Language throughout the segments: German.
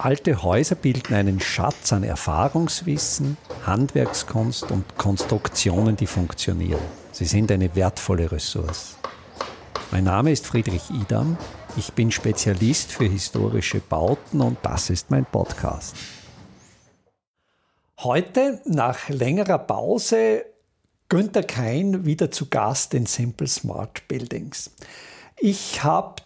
Alte Häuser bilden einen Schatz an Erfahrungswissen, Handwerkskunst und Konstruktionen, die funktionieren. Sie sind eine wertvolle Ressource. Mein Name ist Friedrich Idam. Ich bin Spezialist für historische Bauten und das ist mein Podcast. Heute, nach längerer Pause, Günter Kein wieder zu Gast in Simple Smart Buildings. Ich habe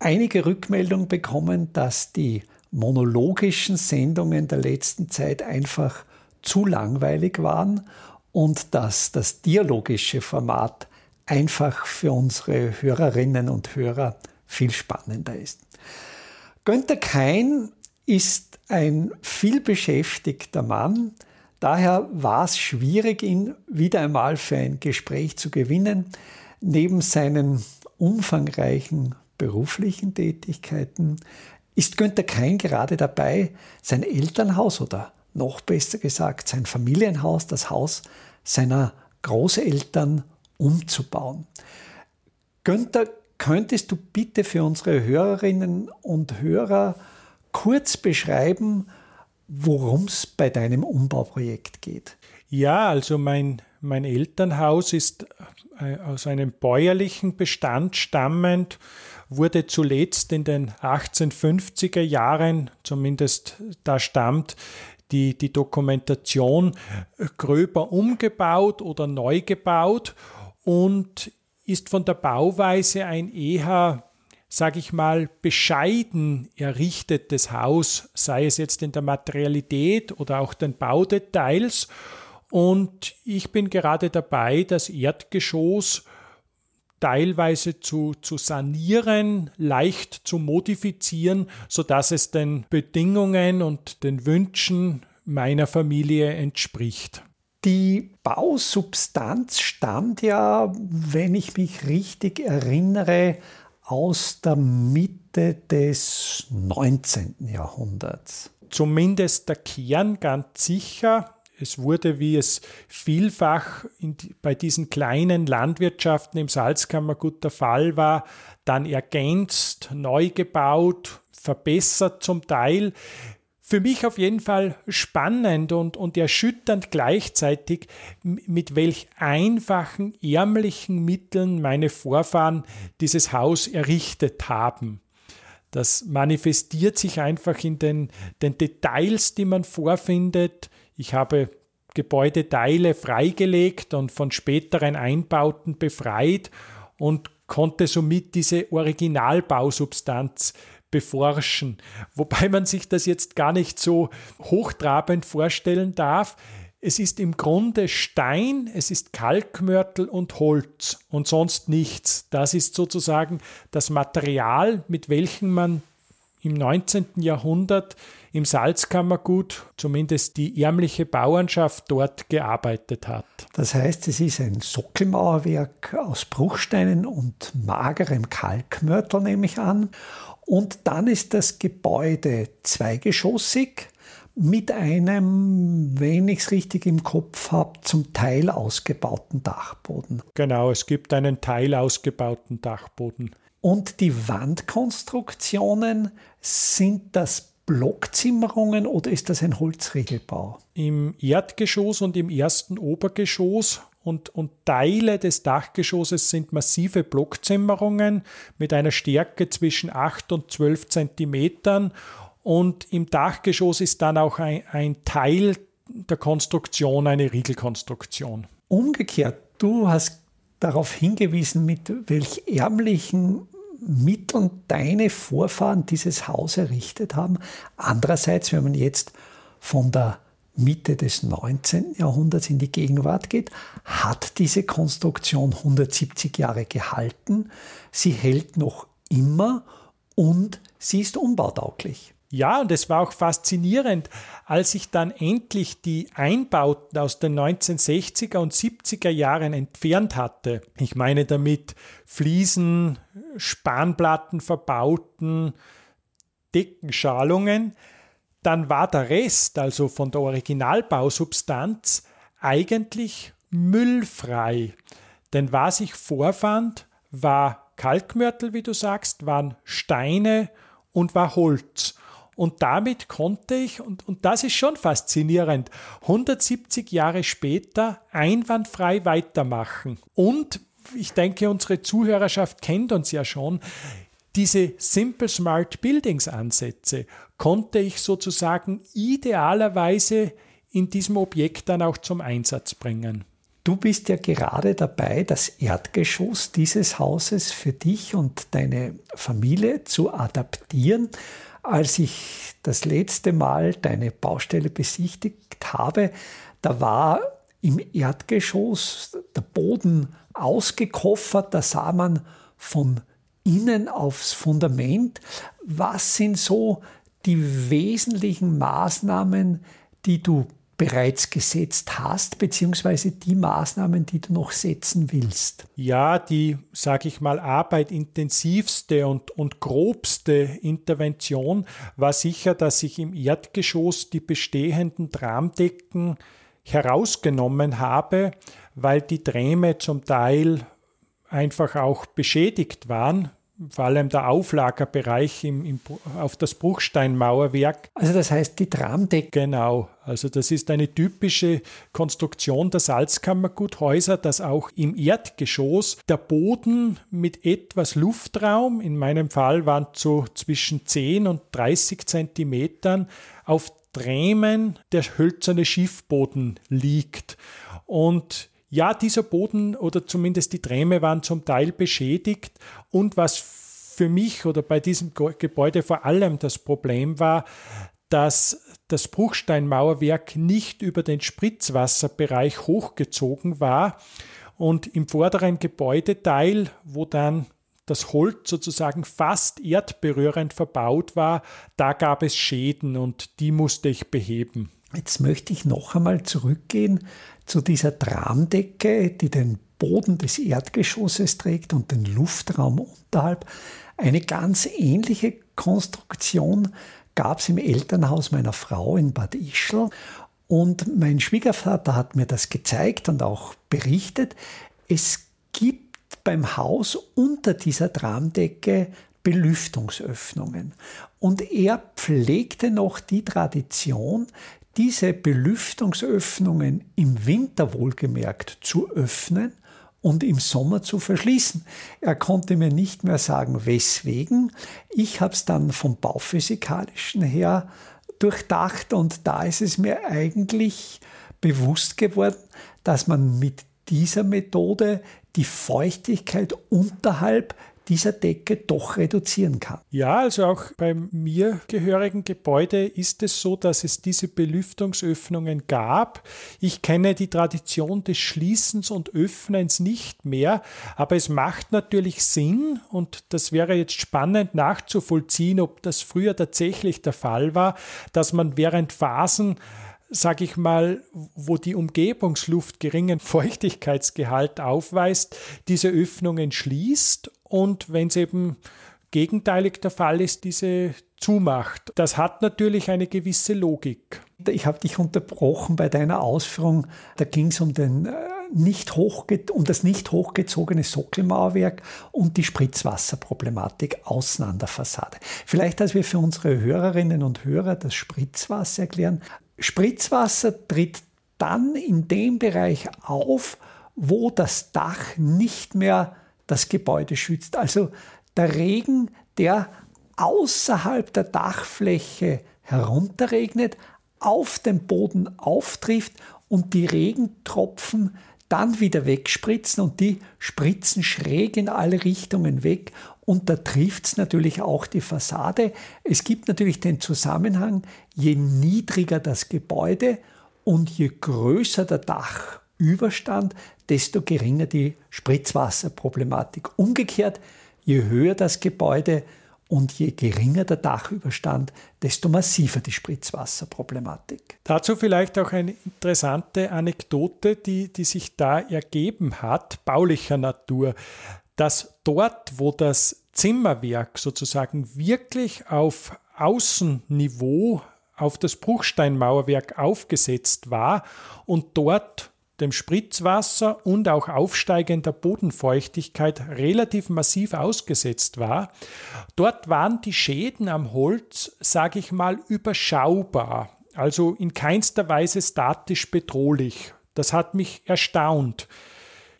einige Rückmeldungen bekommen, dass die monologischen Sendungen der letzten Zeit einfach zu langweilig waren und dass das dialogische Format einfach für unsere Hörerinnen und Hörer viel spannender ist. Günther Kein ist ein vielbeschäftigter Mann, daher war es schwierig, ihn wieder einmal für ein Gespräch zu gewinnen. Neben seinen umfangreichen beruflichen Tätigkeiten ist Günther Kein gerade dabei, sein Elternhaus oder noch besser gesagt sein Familienhaus, das Haus seiner Großeltern umzubauen. Günther, könntest du bitte für unsere Hörerinnen und Hörer kurz beschreiben, worum es bei deinem Umbauprojekt geht? Ja, also mein, mein Elternhaus ist äh, aus einem bäuerlichen Bestand stammend wurde zuletzt in den 1850er Jahren, zumindest da stammt die, die Dokumentation, gröber umgebaut oder neu gebaut und ist von der Bauweise ein eher, sage ich mal, bescheiden errichtetes Haus, sei es jetzt in der Materialität oder auch den Baudetails. Und ich bin gerade dabei, das Erdgeschoss teilweise zu, zu sanieren, leicht zu modifizieren, sodass es den Bedingungen und den Wünschen meiner Familie entspricht. Die Bausubstanz stammt ja, wenn ich mich richtig erinnere, aus der Mitte des 19. Jahrhunderts. Zumindest der Kern ganz sicher. Es wurde, wie es vielfach die, bei diesen kleinen Landwirtschaften im Salzkammergut der Fall war, dann ergänzt, neu gebaut, verbessert zum Teil. Für mich auf jeden Fall spannend und, und erschütternd gleichzeitig, mit welch einfachen, ärmlichen Mitteln meine Vorfahren dieses Haus errichtet haben. Das manifestiert sich einfach in den, den Details, die man vorfindet, ich habe Gebäudeteile freigelegt und von späteren Einbauten befreit und konnte somit diese Originalbausubstanz beforschen. Wobei man sich das jetzt gar nicht so hochtrabend vorstellen darf. Es ist im Grunde Stein, es ist Kalkmörtel und Holz und sonst nichts. Das ist sozusagen das Material, mit welchem man im 19. Jahrhundert im Salzkammergut zumindest die ärmliche Bauernschaft dort gearbeitet hat. Das heißt, es ist ein Sockelmauerwerk aus Bruchsteinen und magerem Kalkmörtel, nehme ich an. Und dann ist das Gebäude zweigeschossig mit einem, wenn ich es richtig im Kopf habe, zum Teil ausgebauten Dachboden. Genau, es gibt einen Teil ausgebauten Dachboden. Und die Wandkonstruktionen, sind das Blockzimmerungen oder ist das ein Holzriegelbau? Im Erdgeschoss und im ersten Obergeschoss und, und Teile des Dachgeschosses sind massive Blockzimmerungen mit einer Stärke zwischen 8 und 12 Zentimetern. Und im Dachgeschoss ist dann auch ein, ein Teil der Konstruktion eine Riegelkonstruktion. Umgekehrt, du hast darauf hingewiesen, mit welch ärmlichen Mitteln deine Vorfahren dieses Haus errichtet haben. Andererseits, wenn man jetzt von der Mitte des 19. Jahrhunderts in die Gegenwart geht, hat diese Konstruktion 170 Jahre gehalten. Sie hält noch immer und sie ist umbautauglich. Ja, und es war auch faszinierend, als ich dann endlich die Einbauten aus den 1960er und 70er Jahren entfernt hatte. Ich meine damit Fliesen, Spanplatten verbauten, Deckenschalungen. Dann war der Rest, also von der Originalbausubstanz, eigentlich müllfrei. Denn was ich vorfand, war Kalkmörtel, wie du sagst, waren Steine und war Holz. Und damit konnte ich, und, und das ist schon faszinierend, 170 Jahre später einwandfrei weitermachen. Und ich denke, unsere Zuhörerschaft kennt uns ja schon. Diese Simple Smart Buildings Ansätze konnte ich sozusagen idealerweise in diesem Objekt dann auch zum Einsatz bringen. Du bist ja gerade dabei, das Erdgeschoss dieses Hauses für dich und deine Familie zu adaptieren. Als ich das letzte Mal deine Baustelle besichtigt habe, da war im Erdgeschoss der Boden ausgekoffert, da sah man von innen aufs Fundament. Was sind so die wesentlichen Maßnahmen, die du bereits gesetzt hast, beziehungsweise die Maßnahmen, die du noch setzen willst? Ja, die, sage ich mal, arbeitintensivste und, und grobste Intervention war sicher, dass ich im Erdgeschoss die bestehenden Tramdecken herausgenommen habe, weil die Träme zum Teil einfach auch beschädigt waren vor allem der Auflagerbereich im, im, auf das Bruchsteinmauerwerk. Also das heißt die Tramdecke. Genau, also das ist eine typische Konstruktion der Salzkammerguthäuser, dass auch im Erdgeschoss der Boden mit etwas Luftraum, in meinem Fall waren es so zwischen 10 und 30 Zentimetern, auf Trämen der hölzerne Schiffboden liegt. Und ja, dieser Boden oder zumindest die Träme waren zum Teil beschädigt und was für mich oder bei diesem Gebäude vor allem das Problem war, dass das Bruchsteinmauerwerk nicht über den Spritzwasserbereich hochgezogen war und im vorderen Gebäudeteil, wo dann das Holz sozusagen fast erdberührend verbaut war, da gab es Schäden und die musste ich beheben. Jetzt möchte ich noch einmal zurückgehen zu dieser Tramdecke, die den Boden des Erdgeschosses trägt und den Luftraum unterhalb. Eine ganz ähnliche Konstruktion gab es im Elternhaus meiner Frau in Bad Ischl. Und mein Schwiegervater hat mir das gezeigt und auch berichtet. Es gibt beim Haus unter dieser Tramdecke Belüftungsöffnungen. Und er pflegte noch die Tradition, diese Belüftungsöffnungen im Winter wohlgemerkt zu öffnen und im Sommer zu verschließen. Er konnte mir nicht mehr sagen, weswegen. Ich habe es dann vom Bauphysikalischen her durchdacht und da ist es mir eigentlich bewusst geworden, dass man mit dieser Methode die Feuchtigkeit unterhalb dieser Decke doch reduzieren kann. Ja, also auch beim mir gehörigen Gebäude ist es so, dass es diese Belüftungsöffnungen gab. Ich kenne die Tradition des Schließens und Öffnens nicht mehr, aber es macht natürlich Sinn und das wäre jetzt spannend nachzuvollziehen, ob das früher tatsächlich der Fall war, dass man während Phasen sage ich mal, wo die Umgebungsluft geringen Feuchtigkeitsgehalt aufweist, diese Öffnungen schließt und wenn es eben gegenteilig der Fall ist, diese zumacht. Das hat natürlich eine gewisse Logik. Ich habe dich unterbrochen bei deiner Ausführung. Da ging es um, den, äh, nicht um das nicht hochgezogene Sockelmauerwerk und die Spritzwasserproblematik außen an der Fassade. Vielleicht, als wir für unsere Hörerinnen und Hörer das Spritzwasser erklären. Spritzwasser tritt dann in dem Bereich auf, wo das Dach nicht mehr das Gebäude schützt. Also der Regen, der außerhalb der Dachfläche herunterregnet, auf den Boden auftrifft und die Regentropfen dann wieder wegspritzen und die spritzen schräg in alle Richtungen weg und da trifft es natürlich auch die Fassade. Es gibt natürlich den Zusammenhang, je niedriger das Gebäude und je größer der Dachüberstand, desto geringer die Spritzwasserproblematik. Umgekehrt, je höher das Gebäude und je geringer der Dachüberstand, desto massiver die Spritzwasserproblematik. Dazu vielleicht auch eine interessante Anekdote, die, die sich da ergeben hat, baulicher Natur, dass dort, wo das Zimmerwerk sozusagen wirklich auf Außenniveau auf das Bruchsteinmauerwerk aufgesetzt war und dort dem Spritzwasser und auch aufsteigender Bodenfeuchtigkeit relativ massiv ausgesetzt war. Dort waren die Schäden am Holz, sage ich mal, überschaubar, also in keinster Weise statisch bedrohlich. Das hat mich erstaunt.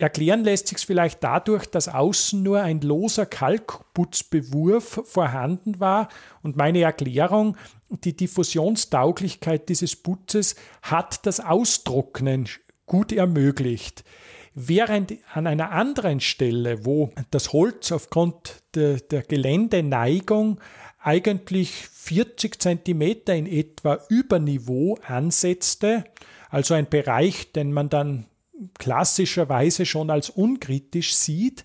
Erklären lässt sich vielleicht dadurch, dass außen nur ein loser Kalkputzbewurf vorhanden war und meine Erklärung, die Diffusionstauglichkeit dieses Putzes hat das Austrocknen gut ermöglicht. Während an einer anderen Stelle, wo das Holz aufgrund der, der Geländeneigung eigentlich 40 cm in etwa über Niveau ansetzte, also ein Bereich, den man dann klassischerweise schon als unkritisch sieht,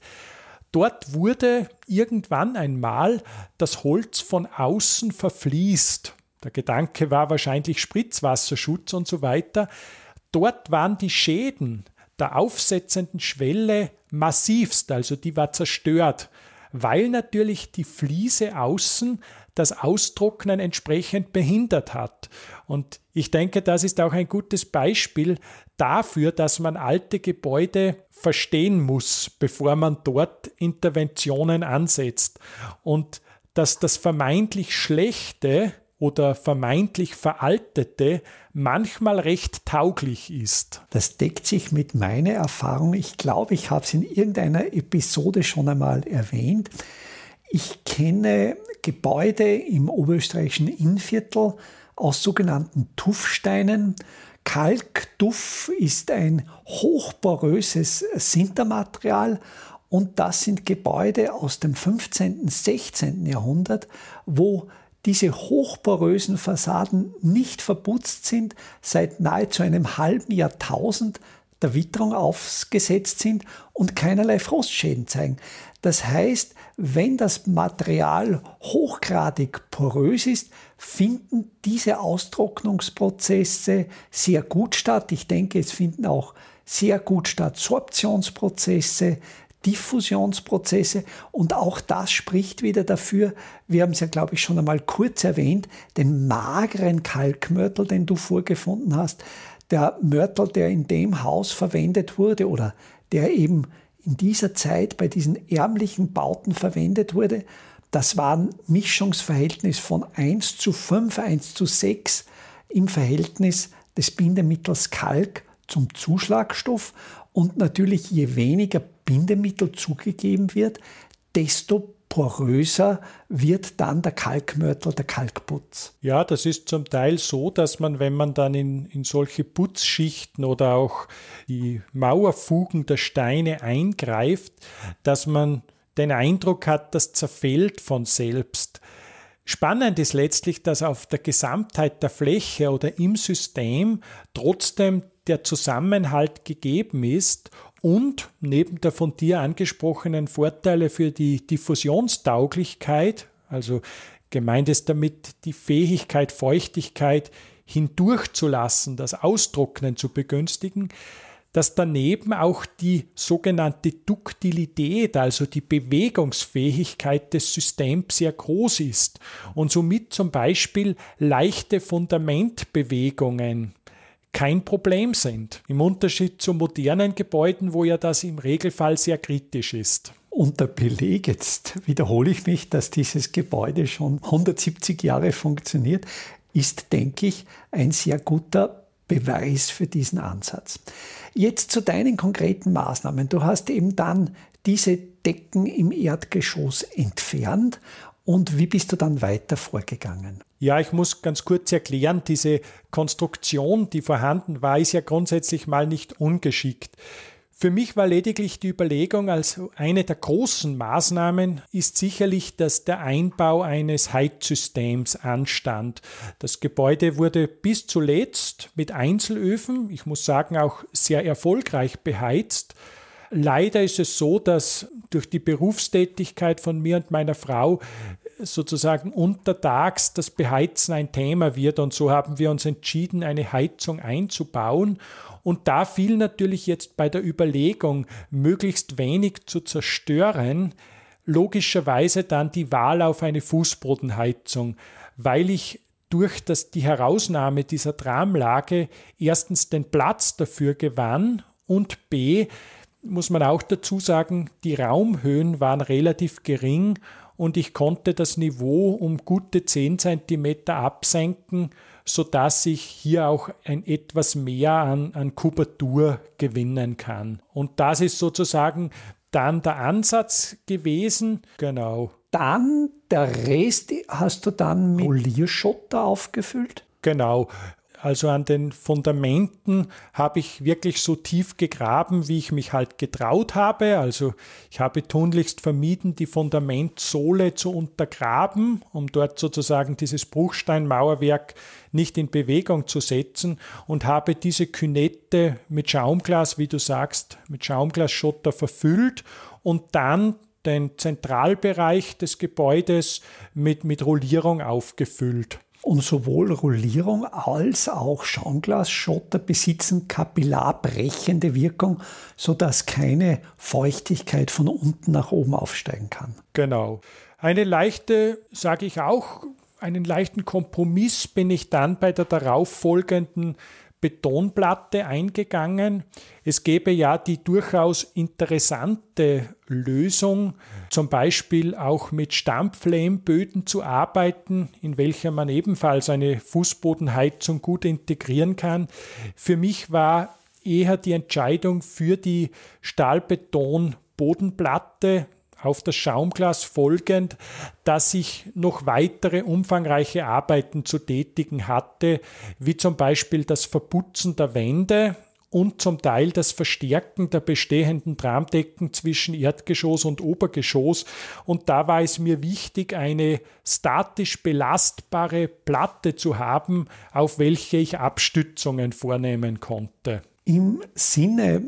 dort wurde irgendwann einmal das Holz von außen verfließt. Der Gedanke war wahrscheinlich Spritzwasserschutz und so weiter. Dort waren die Schäden der aufsetzenden Schwelle massivst, also die war zerstört, weil natürlich die Fliese außen das Austrocknen entsprechend behindert hat. Und ich denke, das ist auch ein gutes Beispiel dafür, dass man alte Gebäude verstehen muss, bevor man dort Interventionen ansetzt. Und dass das vermeintlich Schlechte oder vermeintlich Veraltete manchmal recht tauglich ist. Das deckt sich mit meiner Erfahrung. Ich glaube, ich habe es in irgendeiner Episode schon einmal erwähnt. Ich kenne Gebäude im oberösterreichischen Innviertel aus sogenannten Tuffsteinen. Kalktuff ist ein hochporöses Sintermaterial und das sind Gebäude aus dem 15., 16. Jahrhundert, wo diese hochporösen Fassaden nicht verputzt sind, seit nahezu einem halben Jahrtausend der Witterung aufgesetzt sind und keinerlei Frostschäden zeigen. Das heißt, wenn das Material hochgradig porös ist, finden diese Austrocknungsprozesse sehr gut statt. Ich denke, es finden auch sehr gut statt Sorptionsprozesse, Diffusionsprozesse und auch das spricht wieder dafür, wir haben es ja glaube ich schon einmal kurz erwähnt, den mageren Kalkmörtel, den du vorgefunden hast, der Mörtel, der in dem Haus verwendet wurde oder der eben in dieser Zeit bei diesen ärmlichen Bauten verwendet wurde, das war ein Mischungsverhältnis von 1 zu 5, 1 zu 6 im Verhältnis des Bindemittels Kalk zum Zuschlagstoff. Und natürlich, je weniger Bindemittel zugegeben wird, desto poröser wird dann der Kalkmörtel, der Kalkputz. Ja, das ist zum Teil so, dass man, wenn man dann in, in solche Putzschichten oder auch die Mauerfugen der Steine eingreift, dass man den Eindruck hat, das zerfällt von selbst. Spannend ist letztlich, dass auf der Gesamtheit der Fläche oder im System trotzdem der Zusammenhalt gegeben ist und neben der von dir angesprochenen Vorteile für die Diffusionstauglichkeit, also gemeint ist damit die Fähigkeit, Feuchtigkeit hindurchzulassen, das Austrocknen zu begünstigen, dass daneben auch die sogenannte Duktilität, also die Bewegungsfähigkeit des Systems sehr groß ist und somit zum Beispiel leichte Fundamentbewegungen kein Problem sind. Im Unterschied zu modernen Gebäuden, wo ja das im Regelfall sehr kritisch ist. Und der Beleg, jetzt wiederhole ich mich, dass dieses Gebäude schon 170 Jahre funktioniert, ist, denke ich, ein sehr guter Beweis für diesen Ansatz. Jetzt zu deinen konkreten Maßnahmen. Du hast eben dann diese Decken im Erdgeschoss entfernt und wie bist du dann weiter vorgegangen? Ja, ich muss ganz kurz erklären, diese Konstruktion, die vorhanden war, ist ja grundsätzlich mal nicht ungeschickt. Für mich war lediglich die Überlegung, als eine der großen Maßnahmen ist sicherlich, dass der Einbau eines Heizsystems anstand. Das Gebäude wurde bis zuletzt mit Einzelöfen, ich muss sagen auch sehr erfolgreich beheizt. Leider ist es so, dass durch die Berufstätigkeit von mir und meiner Frau sozusagen untertags das Beheizen ein Thema wird. Und so haben wir uns entschieden, eine Heizung einzubauen. Und da fiel natürlich jetzt bei der Überlegung, möglichst wenig zu zerstören, logischerweise dann die Wahl auf eine Fußbodenheizung, weil ich durch das, die Herausnahme dieser Tramlage erstens den Platz dafür gewann und b muss man auch dazu sagen, die Raumhöhen waren relativ gering und ich konnte das Niveau um gute 10 cm absenken, sodass ich hier auch ein etwas mehr an, an Kubatur gewinnen kann. Und das ist sozusagen dann der Ansatz gewesen. Genau. Dann der Rest hast du dann mit Polierschotter aufgefüllt? Genau. Also an den Fundamenten habe ich wirklich so tief gegraben, wie ich mich halt getraut habe. Also ich habe tunlichst vermieden, die Fundamentsohle zu untergraben, um dort sozusagen dieses Bruchsteinmauerwerk nicht in Bewegung zu setzen und habe diese Künette mit Schaumglas, wie du sagst, mit Schaumglasschotter verfüllt und dann den Zentralbereich des Gebäudes mit, mit Rollierung aufgefüllt. Und sowohl Rollierung als auch Schaumglasschotter besitzen kapillarbrechende Wirkung, sodass keine Feuchtigkeit von unten nach oben aufsteigen kann. Genau. Eine leichte, sage ich auch, einen leichten Kompromiss bin ich dann bei der darauffolgenden Betonplatte eingegangen. Es gäbe ja die durchaus interessante Lösung, zum Beispiel auch mit Stampflehmböden zu arbeiten, in welcher man ebenfalls eine Fußbodenheizung gut integrieren kann. Für mich war eher die Entscheidung für die Stahlbeton-Bodenplatte auf das Schaumglas folgend, dass ich noch weitere umfangreiche Arbeiten zu tätigen hatte, wie zum Beispiel das Verputzen der Wände und zum Teil das Verstärken der bestehenden Tramdecken zwischen Erdgeschoss und Obergeschoss. Und da war es mir wichtig, eine statisch belastbare Platte zu haben, auf welche ich Abstützungen vornehmen konnte. Im Sinne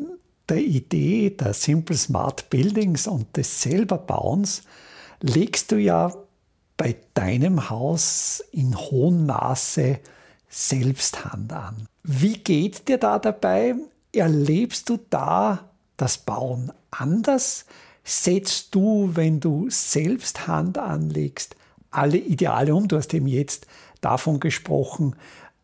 der Idee der Simple Smart Buildings und des Selberbauens legst du ja bei deinem Haus in hohem Maße selbst Hand an. Wie geht dir da dabei? Erlebst du da das Bauen anders? Setzt du, wenn du selbst Hand anlegst, alle Ideale um? Du hast eben jetzt davon gesprochen,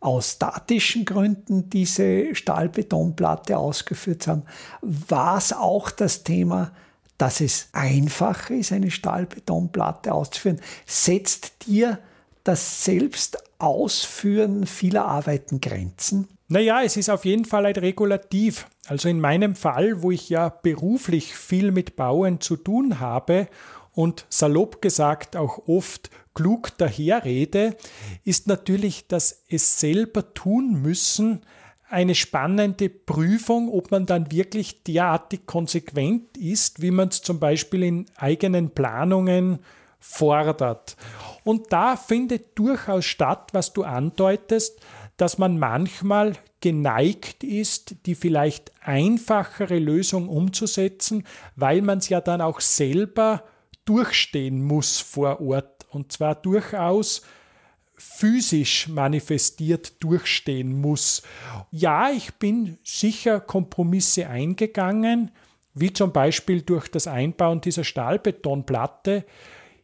aus statischen Gründen diese Stahlbetonplatte ausgeführt haben, war es auch das Thema, dass es einfacher ist, eine Stahlbetonplatte auszuführen. Setzt dir das Selbstausführen vieler Arbeiten Grenzen? Naja, es ist auf jeden Fall ein Regulativ. Also in meinem Fall, wo ich ja beruflich viel mit Bauen zu tun habe und salopp gesagt auch oft klug daherrede, ist natürlich dass es selber tun müssen eine spannende Prüfung, ob man dann wirklich derartig konsequent ist, wie man es zum Beispiel in eigenen Planungen fordert. Und da findet durchaus statt, was du andeutest, dass man manchmal geneigt ist, die vielleicht einfachere Lösung umzusetzen, weil man es ja dann auch selber durchstehen muss vor Ort und zwar durchaus physisch manifestiert durchstehen muss. Ja, ich bin sicher Kompromisse eingegangen, wie zum Beispiel durch das Einbauen dieser Stahlbetonplatte.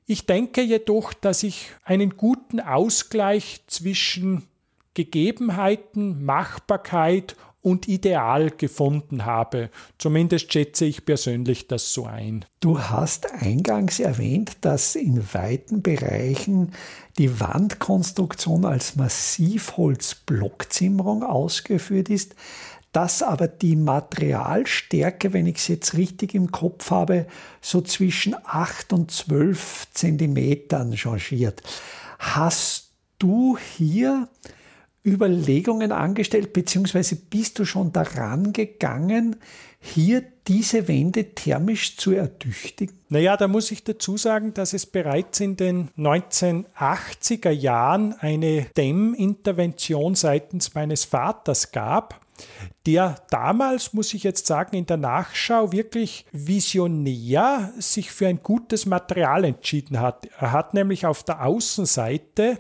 Ich denke jedoch, dass ich einen guten Ausgleich zwischen Gegebenheiten, Machbarkeit und ideal gefunden habe. Zumindest schätze ich persönlich das so ein. Du hast eingangs erwähnt, dass in weiten Bereichen die Wandkonstruktion als Massivholzblockzimmerung ausgeführt ist, dass aber die Materialstärke, wenn ich es jetzt richtig im Kopf habe, so zwischen 8 und 12 Zentimetern changiert. Hast du hier Überlegungen angestellt, beziehungsweise bist du schon daran gegangen, hier diese Wände thermisch zu ertüchtigen? Naja, da muss ich dazu sagen, dass es bereits in den 1980er Jahren eine Dämmintervention seitens meines Vaters gab, der damals, muss ich jetzt sagen, in der Nachschau wirklich visionär sich für ein gutes Material entschieden hat. Er hat nämlich auf der Außenseite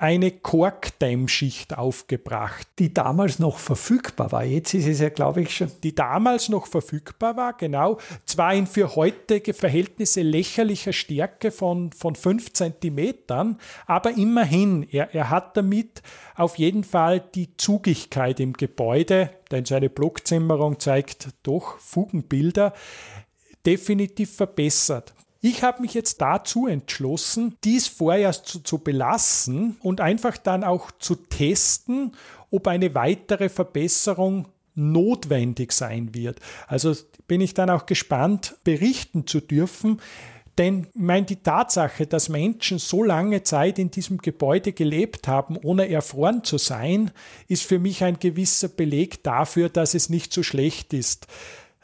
eine Korkdämmschicht aufgebracht. Die damals noch verfügbar war. Jetzt ist es ja, glaube ich, schon. Die damals noch verfügbar war, genau. Zwar in für heutige Verhältnisse lächerlicher Stärke von, von 5 Zentimetern, aber immerhin, er, er hat damit auf jeden Fall die Zugigkeit im Gebäude, denn seine Blockzimmerung zeigt doch Fugenbilder, definitiv verbessert. Ich habe mich jetzt dazu entschlossen, dies vorerst zu, zu belassen und einfach dann auch zu testen, ob eine weitere Verbesserung notwendig sein wird. Also bin ich dann auch gespannt, berichten zu dürfen. Denn ich meine, die Tatsache, dass Menschen so lange Zeit in diesem Gebäude gelebt haben, ohne erfroren zu sein, ist für mich ein gewisser Beleg dafür, dass es nicht so schlecht ist.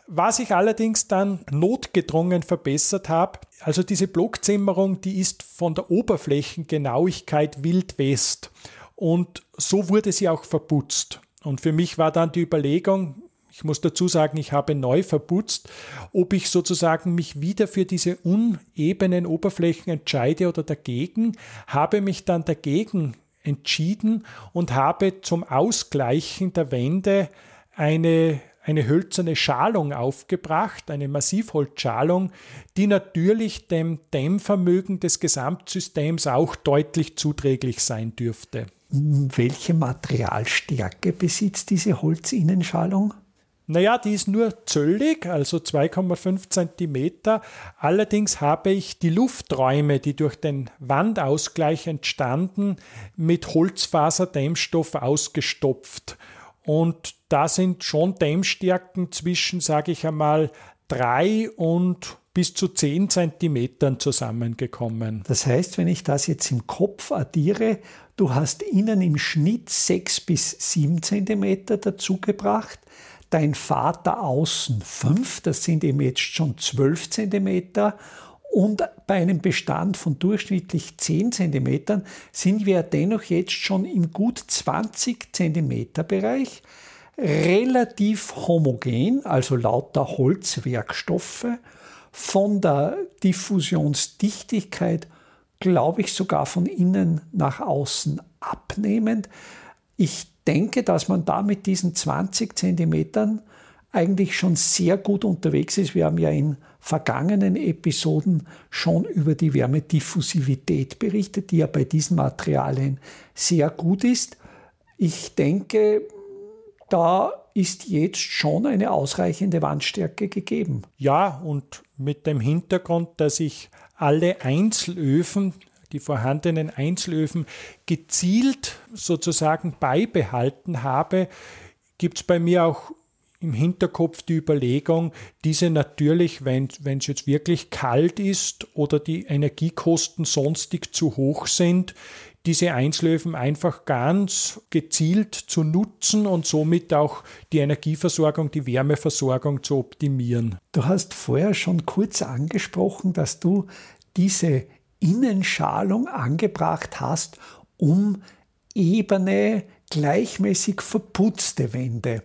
Was ich allerdings dann notgedrungen verbessert habe, also diese Blockzimmerung, die ist von der Oberflächengenauigkeit Wild West. Und so wurde sie auch verputzt. Und für mich war dann die Überlegung, ich muss dazu sagen, ich habe neu verputzt, ob ich sozusagen mich wieder für diese unebenen Oberflächen entscheide oder dagegen, habe mich dann dagegen entschieden und habe zum Ausgleichen der Wände eine eine hölzerne Schalung aufgebracht, eine Massivholzschalung, die natürlich dem Dämmvermögen des Gesamtsystems auch deutlich zuträglich sein dürfte. Welche Materialstärke besitzt diese Holzinnenschalung? Naja, die ist nur zöllig, also 2,5 cm. Allerdings habe ich die Lufträume, die durch den Wandausgleich entstanden, mit Holzfaserdämmstoff ausgestopft. Und da sind schon Dämmstärken zwischen, sage ich einmal, drei und bis zu zehn Zentimetern zusammengekommen. Das heißt, wenn ich das jetzt im Kopf addiere, du hast innen im Schnitt sechs bis sieben Zentimeter dazugebracht, dein Vater außen fünf, das sind eben jetzt schon zwölf Zentimeter und bei einem Bestand von durchschnittlich 10 cm sind wir dennoch jetzt schon im gut 20 cm Bereich, relativ homogen, also lauter Holzwerkstoffe, von der Diffusionsdichtigkeit, glaube ich, sogar von innen nach außen abnehmend. Ich denke, dass man da mit diesen 20 Zentimetern eigentlich schon sehr gut unterwegs ist. Wir haben ja in vergangenen Episoden schon über die Wärmediffusivität berichtet, die ja bei diesen Materialien sehr gut ist. Ich denke, da ist jetzt schon eine ausreichende Wandstärke gegeben. Ja, und mit dem Hintergrund, dass ich alle Einzelöfen, die vorhandenen Einzelöfen gezielt sozusagen beibehalten habe, gibt es bei mir auch im Hinterkopf die Überlegung, diese natürlich, wenn es jetzt wirklich kalt ist oder die Energiekosten sonstig zu hoch sind, diese Einzelöfen einfach ganz gezielt zu nutzen und somit auch die Energieversorgung, die Wärmeversorgung zu optimieren. Du hast vorher schon kurz angesprochen, dass du diese Innenschalung angebracht hast, um ebene, gleichmäßig verputzte Wände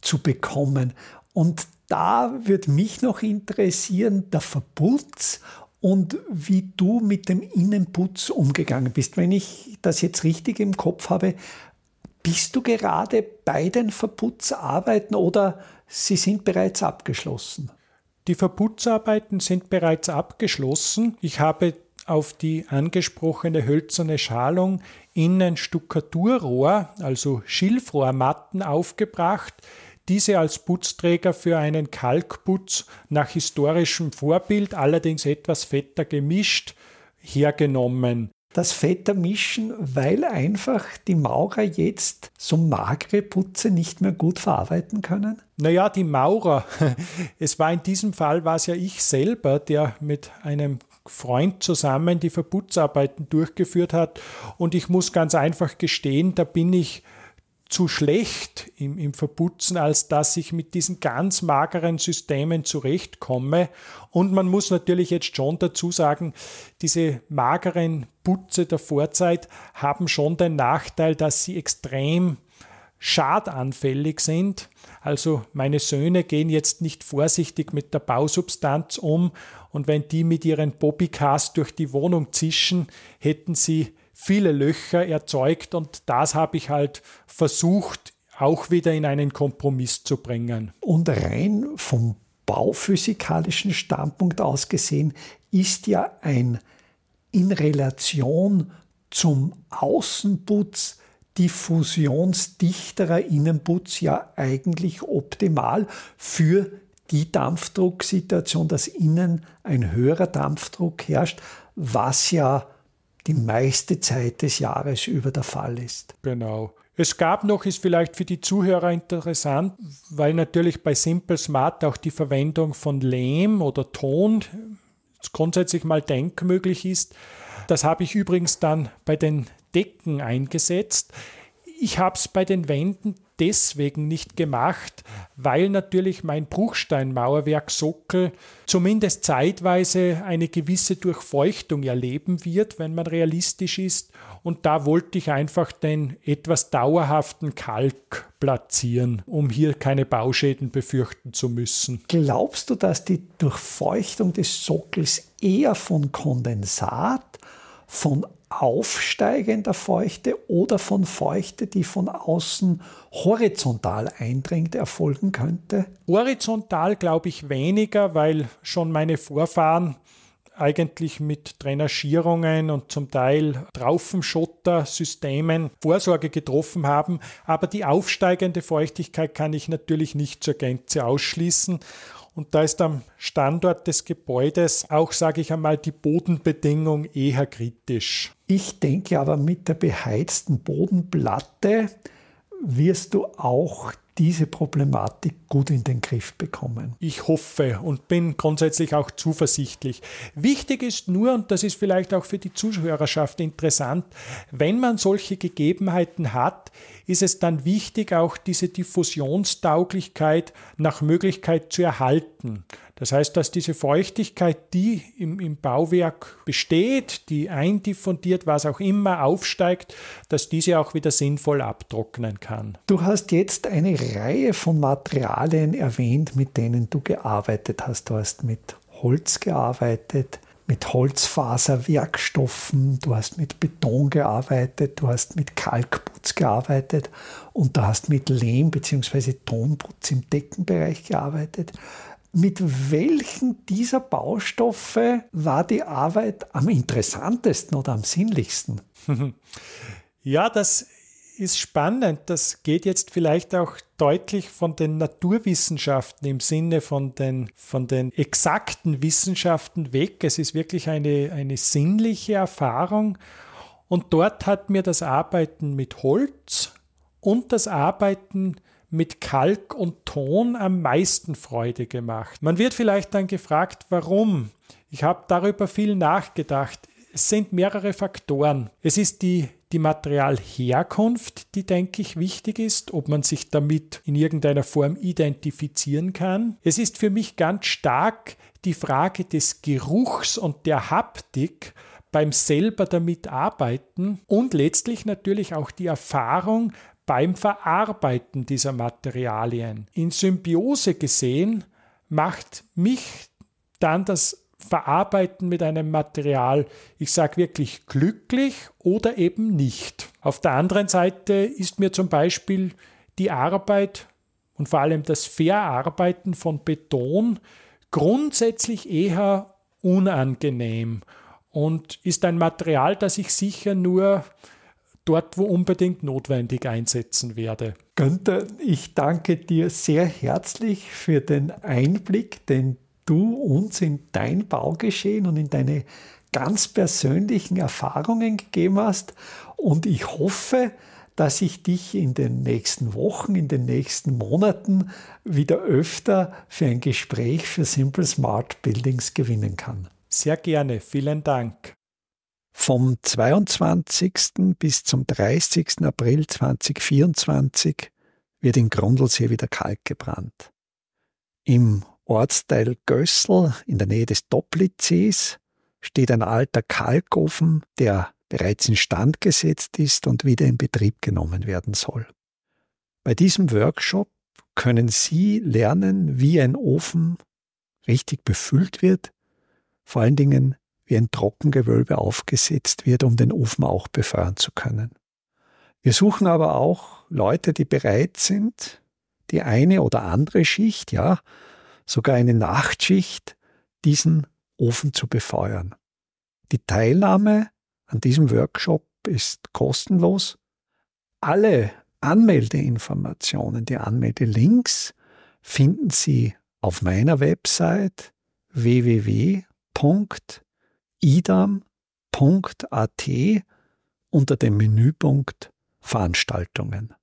zu bekommen. Und da wird mich noch interessieren, der Verputz und wie du mit dem Innenputz umgegangen bist. Wenn ich das jetzt richtig im Kopf habe, bist du gerade bei den Verputzarbeiten oder sie sind bereits abgeschlossen? Die Verputzarbeiten sind bereits abgeschlossen. Ich habe auf die angesprochene hölzerne Schalung innen Stuckaturrohr, also Schilfrohrmatten aufgebracht, diese als Putzträger für einen Kalkputz nach historischem Vorbild, allerdings etwas fetter gemischt, hergenommen. Das fetter Mischen, weil einfach die Maurer jetzt so magere Putze nicht mehr gut verarbeiten können? Naja, die Maurer. Es war in diesem Fall war es ja ich selber, der mit einem Freund zusammen die Verputzarbeiten durchgeführt hat. Und ich muss ganz einfach gestehen, da bin ich zu schlecht im, im Verputzen, als dass ich mit diesen ganz mageren Systemen zurechtkomme. Und man muss natürlich jetzt schon dazu sagen, diese mageren Putze der Vorzeit haben schon den Nachteil, dass sie extrem schadanfällig sind. Also meine Söhne gehen jetzt nicht vorsichtig mit der Bausubstanz um und wenn die mit ihren Bobbycars durch die Wohnung zischen, hätten sie viele Löcher erzeugt und das habe ich halt versucht, auch wieder in einen Kompromiss zu bringen. Und rein vom bauphysikalischen Standpunkt aus gesehen ist ja ein in Relation zum Außenputz diffusionsdichterer Innenputz ja eigentlich optimal für die Dampfdrucksituation, dass innen ein höherer Dampfdruck herrscht, was ja die meiste Zeit des Jahres über der Fall ist. Genau. Es gab noch, ist vielleicht für die Zuhörer interessant, weil natürlich bei Simple Smart auch die Verwendung von Lehm oder Ton grundsätzlich mal denkmöglich ist. Das habe ich übrigens dann bei den Decken eingesetzt. Ich habe es bei den Wänden deswegen nicht gemacht, weil natürlich mein Bruchsteinmauerwerksockel zumindest zeitweise eine gewisse Durchfeuchtung erleben wird, wenn man realistisch ist. Und da wollte ich einfach den etwas dauerhaften Kalk platzieren, um hier keine Bauschäden befürchten zu müssen. Glaubst du, dass die Durchfeuchtung des Sockels eher von Kondensat, von aufsteigender Feuchte oder von Feuchte, die von außen horizontal eindringt, erfolgen könnte? Horizontal glaube ich weniger, weil schon meine Vorfahren eigentlich mit Drainagierungen und zum Teil Traufenschottersystemen Vorsorge getroffen haben. Aber die aufsteigende Feuchtigkeit kann ich natürlich nicht zur Gänze ausschließen. Und da ist am Standort des Gebäudes auch, sage ich einmal, die Bodenbedingung eher kritisch. Ich denke aber mit der beheizten Bodenplatte wirst du auch diese Problematik gut in den Griff bekommen. Ich hoffe und bin grundsätzlich auch zuversichtlich. Wichtig ist nur, und das ist vielleicht auch für die Zuhörerschaft interessant, wenn man solche Gegebenheiten hat, ist es dann wichtig, auch diese Diffusionstauglichkeit nach Möglichkeit zu erhalten. Das heißt, dass diese Feuchtigkeit, die im, im Bauwerk besteht, die eindiffundiert, was auch immer aufsteigt, dass diese auch wieder sinnvoll abtrocknen kann. Du hast jetzt eine Reihe von Materialien erwähnt, mit denen du gearbeitet hast. Du hast mit Holz gearbeitet, mit Holzfaserwerkstoffen, du hast mit Beton gearbeitet, du hast mit Kalkputz gearbeitet und du hast mit Lehm bzw. Tonputz im Deckenbereich gearbeitet. Mit welchen dieser Baustoffe war die Arbeit am interessantesten oder am sinnlichsten? Ja, das ist spannend. Das geht jetzt vielleicht auch deutlich von den Naturwissenschaften im Sinne von den, von den exakten Wissenschaften weg. Es ist wirklich eine, eine sinnliche Erfahrung. Und dort hat mir das Arbeiten mit Holz und das Arbeiten mit Kalk und Ton am meisten Freude gemacht. Man wird vielleicht dann gefragt, warum. Ich habe darüber viel nachgedacht. Es sind mehrere Faktoren. Es ist die, die Materialherkunft, die, denke ich, wichtig ist, ob man sich damit in irgendeiner Form identifizieren kann. Es ist für mich ganz stark die Frage des Geruchs und der Haptik, beim selber damit arbeiten und letztlich natürlich auch die Erfahrung, beim Verarbeiten dieser Materialien. In Symbiose gesehen macht mich dann das Verarbeiten mit einem Material, ich sage wirklich glücklich oder eben nicht. Auf der anderen Seite ist mir zum Beispiel die Arbeit und vor allem das Verarbeiten von Beton grundsätzlich eher unangenehm und ist ein Material, das ich sicher nur dort, wo unbedingt notwendig einsetzen werde. Günther, ich danke dir sehr herzlich für den Einblick, den du uns in dein Baugeschehen und in deine ganz persönlichen Erfahrungen gegeben hast. Und ich hoffe, dass ich dich in den nächsten Wochen, in den nächsten Monaten wieder öfter für ein Gespräch für Simple Smart Buildings gewinnen kann. Sehr gerne, vielen Dank. Vom 22. bis zum 30. April 2024 wird in Grundlsee wieder Kalk gebrannt. Im Ortsteil Gössel in der Nähe des Doplitzsees steht ein alter Kalkofen, der bereits instand gesetzt ist und wieder in Betrieb genommen werden soll. Bei diesem Workshop können Sie lernen, wie ein Ofen richtig befüllt wird, vor allen Dingen wie ein Trockengewölbe aufgesetzt wird, um den Ofen auch befeuern zu können. Wir suchen aber auch Leute, die bereit sind, die eine oder andere Schicht, ja, sogar eine Nachtschicht, diesen Ofen zu befeuern. Die Teilnahme an diesem Workshop ist kostenlos. Alle Anmeldeinformationen, die Anmeldelinks finden Sie auf meiner Website www.idam.at unter dem Menüpunkt Veranstaltungen.